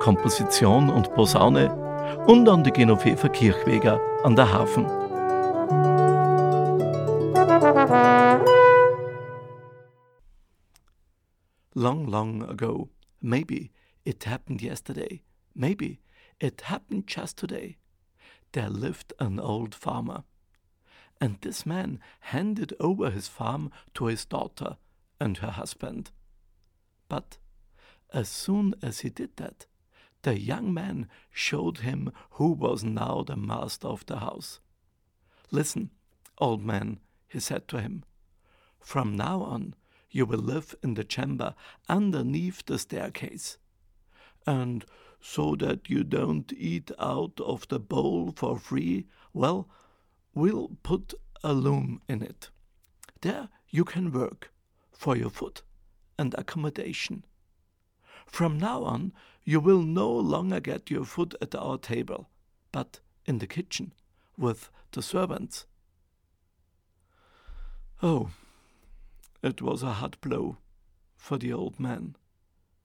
Komposition und Posaune und an die Genoveva Kirchweger an der Harfe. Long, long ago, maybe it happened yesterday, maybe it happened just today, there lived an old farmer. And this man handed over his farm to his daughter and her husband. But as soon as he did that, the young man showed him who was now the master of the house. Listen, old man, he said to him, from now on you will live in the chamber underneath the staircase. And so that you don't eat out of the bowl for free, well, we'll put a loom in it. There you can work for your food and accommodation. From now on, you will no longer get your food at our table, but in the kitchen with the servants. Oh, it was a hard blow for the old man.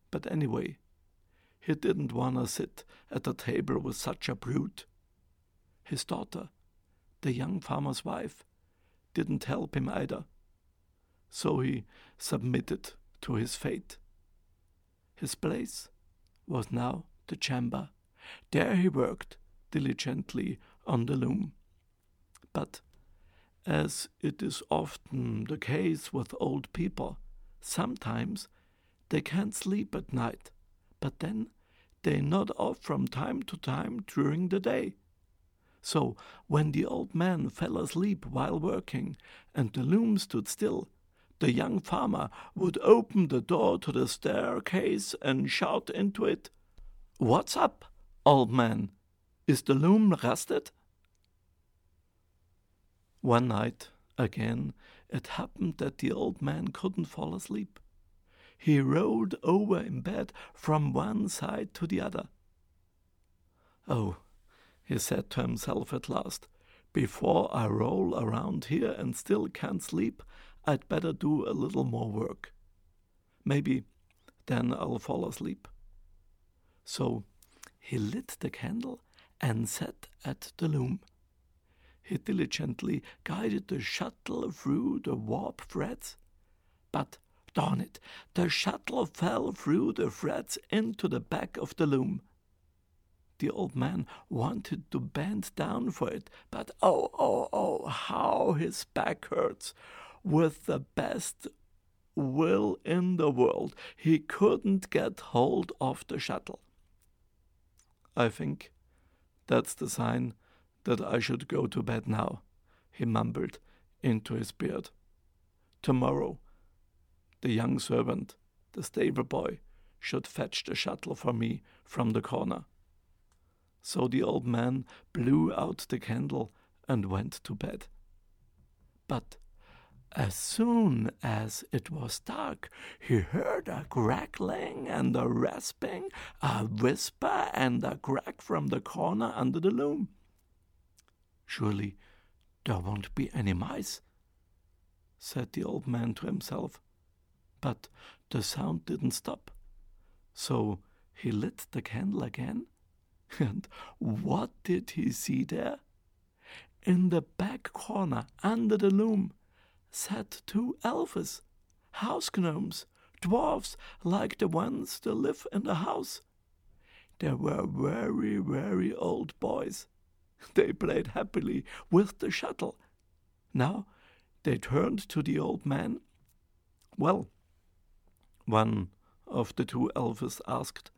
But anyway, he didn't want to sit at the table with such a brute. His daughter, the young farmer's wife, didn't help him either. So he submitted to his fate. His place was now the chamber. There he worked diligently on the loom. But as it is often the case with old people, sometimes they can't sleep at night, but then they nod off from time to time during the day. So, when the old man fell asleep while working and the loom stood still, the young farmer would open the door to the staircase and shout into it, What's up, old man? Is the loom rusted? One night, again, it happened that the old man couldn't fall asleep. He rolled over in bed from one side to the other. Oh, he said to himself at last, before I roll around here and still can't sleep, I'd better do a little more work. Maybe then I'll fall asleep. So he lit the candle and sat at the loom. He diligently guided the shuttle through the warp threads. But, darn it, the shuttle fell through the threads into the back of the loom. The old man wanted to bend down for it, but oh, oh, oh, how his back hurts! With the best will in the world, he couldn't get hold of the shuttle. I think that's the sign that I should go to bed now, he mumbled into his beard. Tomorrow, the young servant, the stable boy, should fetch the shuttle for me from the corner. So the old man blew out the candle and went to bed. But as soon as it was dark, he heard a crackling and a rasping, a whisper and a crack from the corner under the loom. Surely there won't be any mice, said the old man to himself. But the sound didn't stop. So he lit the candle again, and what did he see there? In the back corner, under the loom, sat two elves, house gnomes, dwarfs like the ones that live in the house. They were very, very old boys. They played happily with the shuttle. Now they turned to the old man. Well, one of the two elves asked,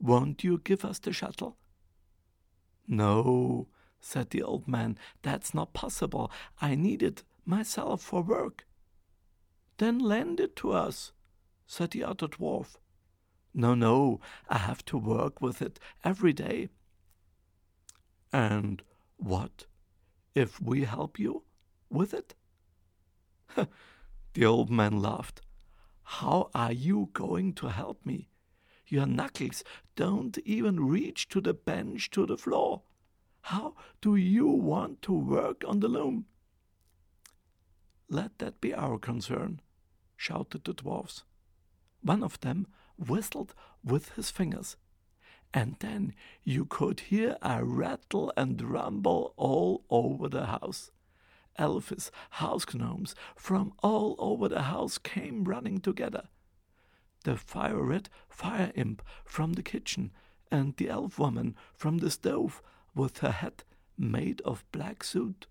Won't you give us the shuttle? No, said the old man, that's not possible. I need it myself for work. Then lend it to us, said the other dwarf. No, no, I have to work with it every day. And what if we help you with it? the old man laughed. How are you going to help me? Your knuckles don't even reach to the bench to the floor. How do you want to work on the loom? Let that be our concern, shouted the dwarfs. One of them whistled with his fingers, and then you could hear a rattle and rumble all over the house. Elves, house gnomes from all over the house came running together. The fire red fire imp from the kitchen, and the elf woman from the stove with her hat made of black soot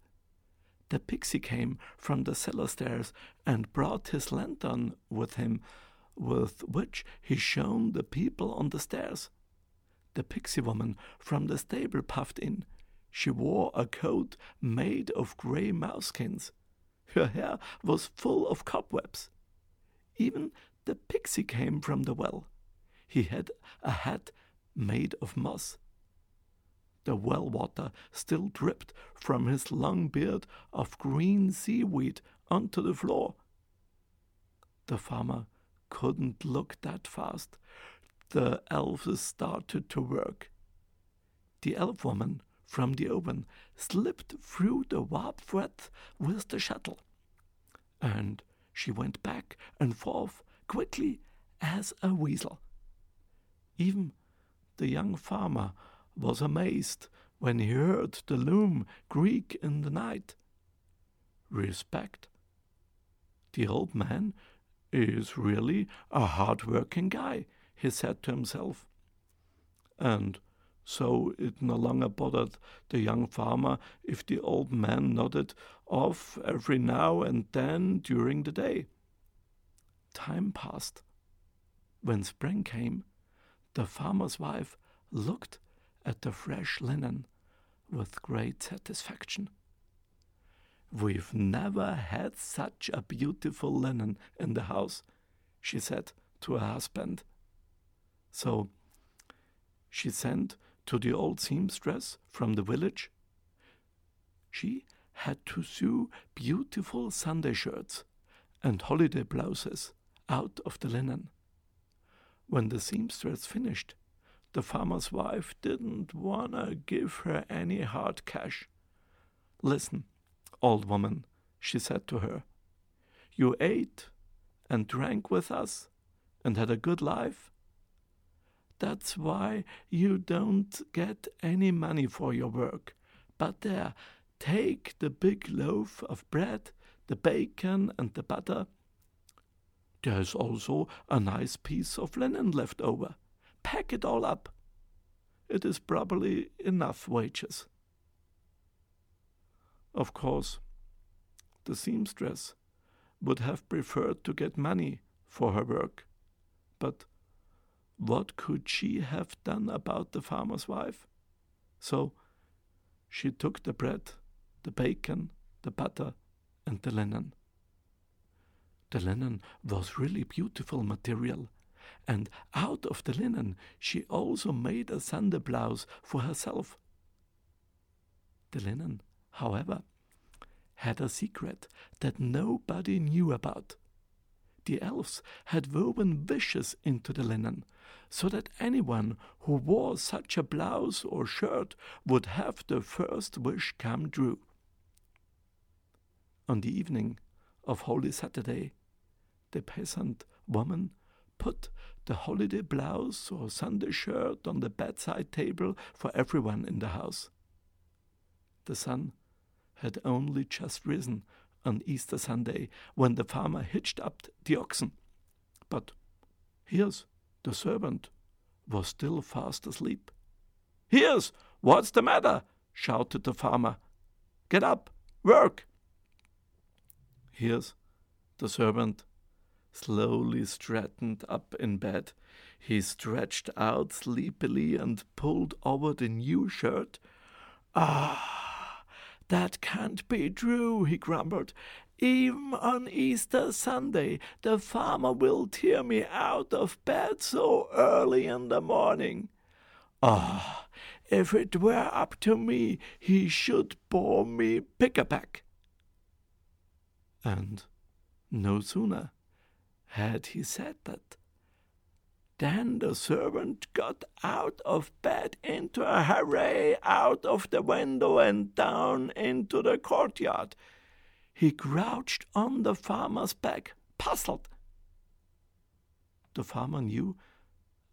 the pixie came from the cellar stairs and brought his lantern with him, with which he shone the people on the stairs. The pixie woman from the stable puffed in. She wore a coat made of grey mouskins. Her hair was full of cobwebs. Even the pixie came from the well. He had a hat made of moss. The well water still dripped from his long beard of green seaweed onto the floor. The farmer couldn't look that fast. The elves started to work. The elf woman from the oven slipped through the warp thread with the shuttle, and she went back and forth quickly as a weasel. Even the young farmer was amazed when he heard the loom creak in the night. Respect. The old man is really a hard working guy, he said to himself. And so it no longer bothered the young farmer if the old man nodded off every now and then during the day. Time passed. When spring came, the farmer's wife looked at the fresh linen with great satisfaction. We've never had such a beautiful linen in the house, she said to her husband. So she sent to the old seamstress from the village. She had to sew beautiful Sunday shirts and holiday blouses out of the linen. When the seamstress finished, the farmer's wife didn't wanna give her any hard cash. Listen, old woman, she said to her, you ate and drank with us and had a good life. That's why you don't get any money for your work. But there, take the big loaf of bread, the bacon, and the butter. There's also a nice piece of linen left over pack it all up. It is probably enough wages. Of course, the seamstress would have preferred to get money for her work, but what could she have done about the farmer's wife? So she took the bread, the bacon, the butter, and the linen. The linen was really beautiful material, and out of the linen she also made a Sunday blouse for herself. The linen, however, had a secret that nobody knew about. The elves had woven wishes into the linen, so that anyone who wore such a blouse or shirt would have the first wish come true. On the evening of Holy Saturday, the peasant woman put the holiday blouse or Sunday shirt on the bedside table for everyone in the house. The sun had only just risen on Easter Sunday when the farmer hitched up the oxen. But here's the servant was still fast asleep. Hias what's the matter? shouted the farmer. Get up, work. Hias the servant slowly straightened up in bed. He stretched out sleepily and pulled over the new shirt. Ah, that can't be true, he grumbled. Even on Easter Sunday, the farmer will tear me out of bed so early in the morning. Ah, if it were up to me, he should bore me pick-a-back. And no sooner had he said that then the servant got out of bed into a hurry, out of the window and down into the courtyard. He crouched on the farmer's back, puzzled. The farmer knew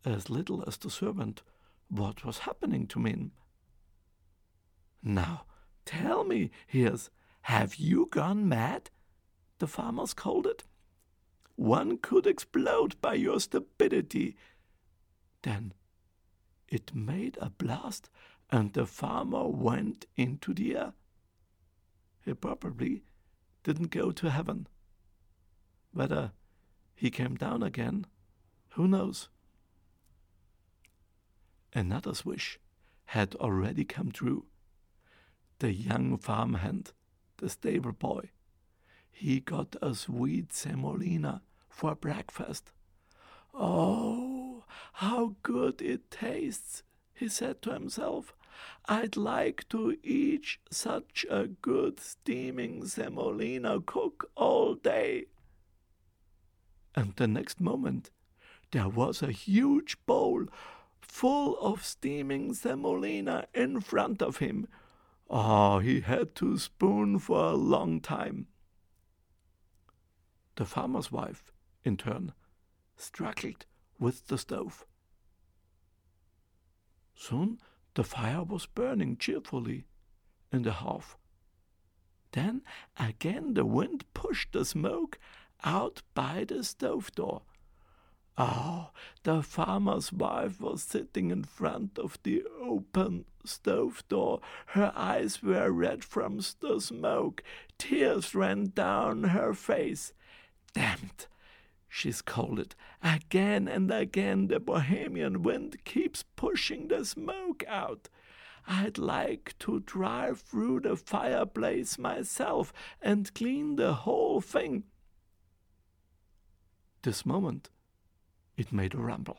as little as the servant what was happening to him. Now, tell me, Hias, have you gone mad? The farmer scolded. One could explode by your stupidity. Then it made a blast, and the farmer went into the air. He probably didn't go to heaven. Whether he came down again, who knows? Another's wish had already come true. The young farmhand, the stable boy, he got a sweet semolina for breakfast. Oh, how good it tastes, he said to himself. I'd like to eat such a good steaming semolina cook all day. And the next moment there was a huge bowl full of steaming semolina in front of him. Ah, oh, he had to spoon for a long time. The farmer's wife, in turn, struggled with the stove. Soon the fire was burning cheerfully in the hearth. Then again the wind pushed the smoke out by the stove door. Oh, the farmer's wife was sitting in front of the open stove door. Her eyes were red from the smoke. Tears ran down her face. Damned, she scolded. Again and again the Bohemian wind keeps pushing the smoke out. I'd like to drive through the fireplace myself and clean the whole thing. This moment it made a rumble,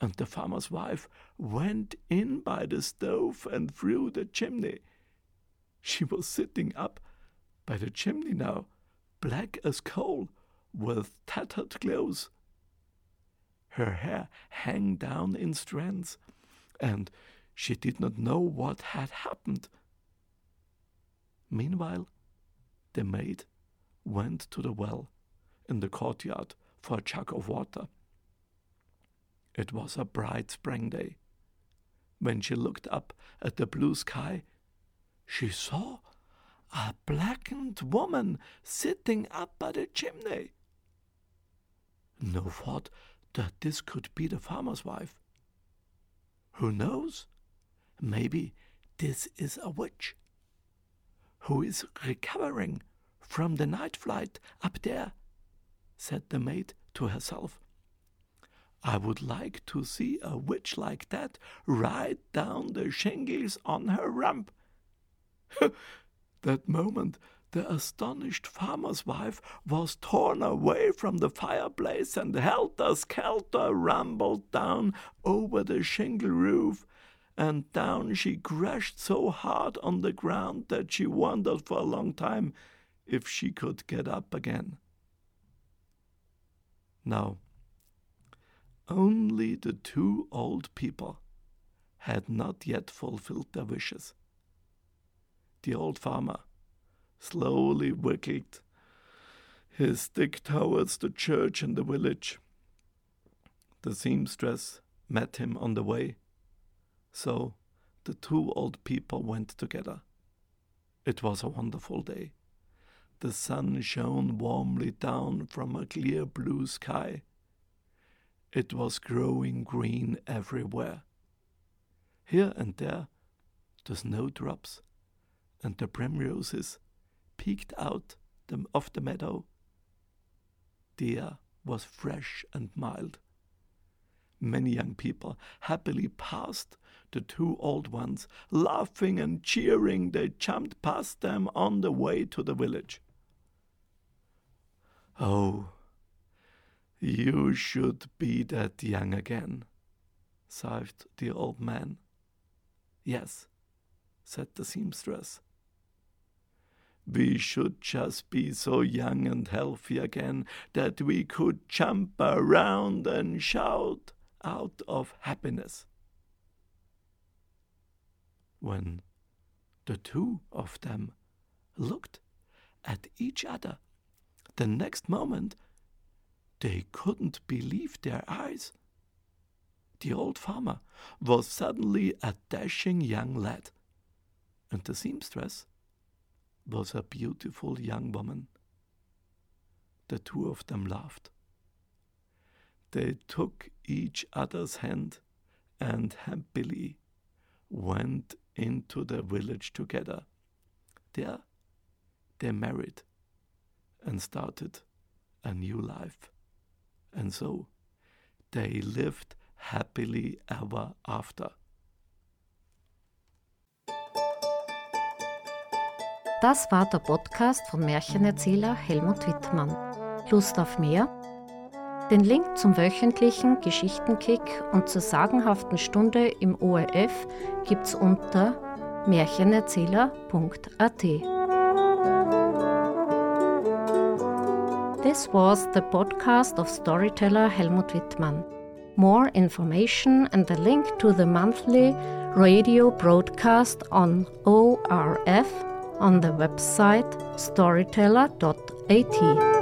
and the farmer's wife went in by the stove and through the chimney. She was sitting up by the chimney now, black as coal, with tattered clothes. Her hair hung down in strands, and she did not know what had happened. Meanwhile, the maid went to the well in the courtyard for a jug of water. It was a bright spring day. When she looked up at the blue sky, she saw a blackened woman sitting up by the chimney. No thought that this could be the farmer's wife. Who knows? Maybe this is a witch who is recovering from the night flight up there, said the maid to herself. I would like to see a witch like that ride down the shingles on her rump. that moment, the astonished farmer's wife was torn away from the fireplace and helter skelter rumbled down over the shingle roof, and down she crashed so hard on the ground that she wondered for a long time if she could get up again. Now, only the two old people had not yet fulfilled their wishes. The old farmer slowly wiggled his stick towards the church in the village. The seamstress met him on the way, so the two old people went together. It was a wonderful day. The sun shone warmly down from a clear blue sky. It was growing green everywhere. Here and there, the snowdrops and the primroses peeked out the, of the meadow. The air was fresh and mild. Many young people happily passed the two old ones, laughing and cheering. They jumped past them on the way to the village. Oh, you should be that young again, sighed the old man. Yes, said the seamstress. We should just be so young and healthy again that we could jump around and shout out of happiness. When the two of them looked at each other, the next moment they couldn't believe their eyes. The old farmer was suddenly a dashing young lad, and the seamstress was a beautiful young woman. The two of them laughed. They took each other's hand and happily went into the village together. There they married and started a new life. And so they lived happily ever after. Das war der Podcast von Märchenerzähler Helmut Wittmann. Lust auf mehr? Den Link zum wöchentlichen Geschichtenkick und zur sagenhaften Stunde im ORF gibt's unter märchenerzähler.at. This was the podcast of storyteller Helmut Wittmann. More information and the link to the monthly radio broadcast on ORF on the website storyteller.at.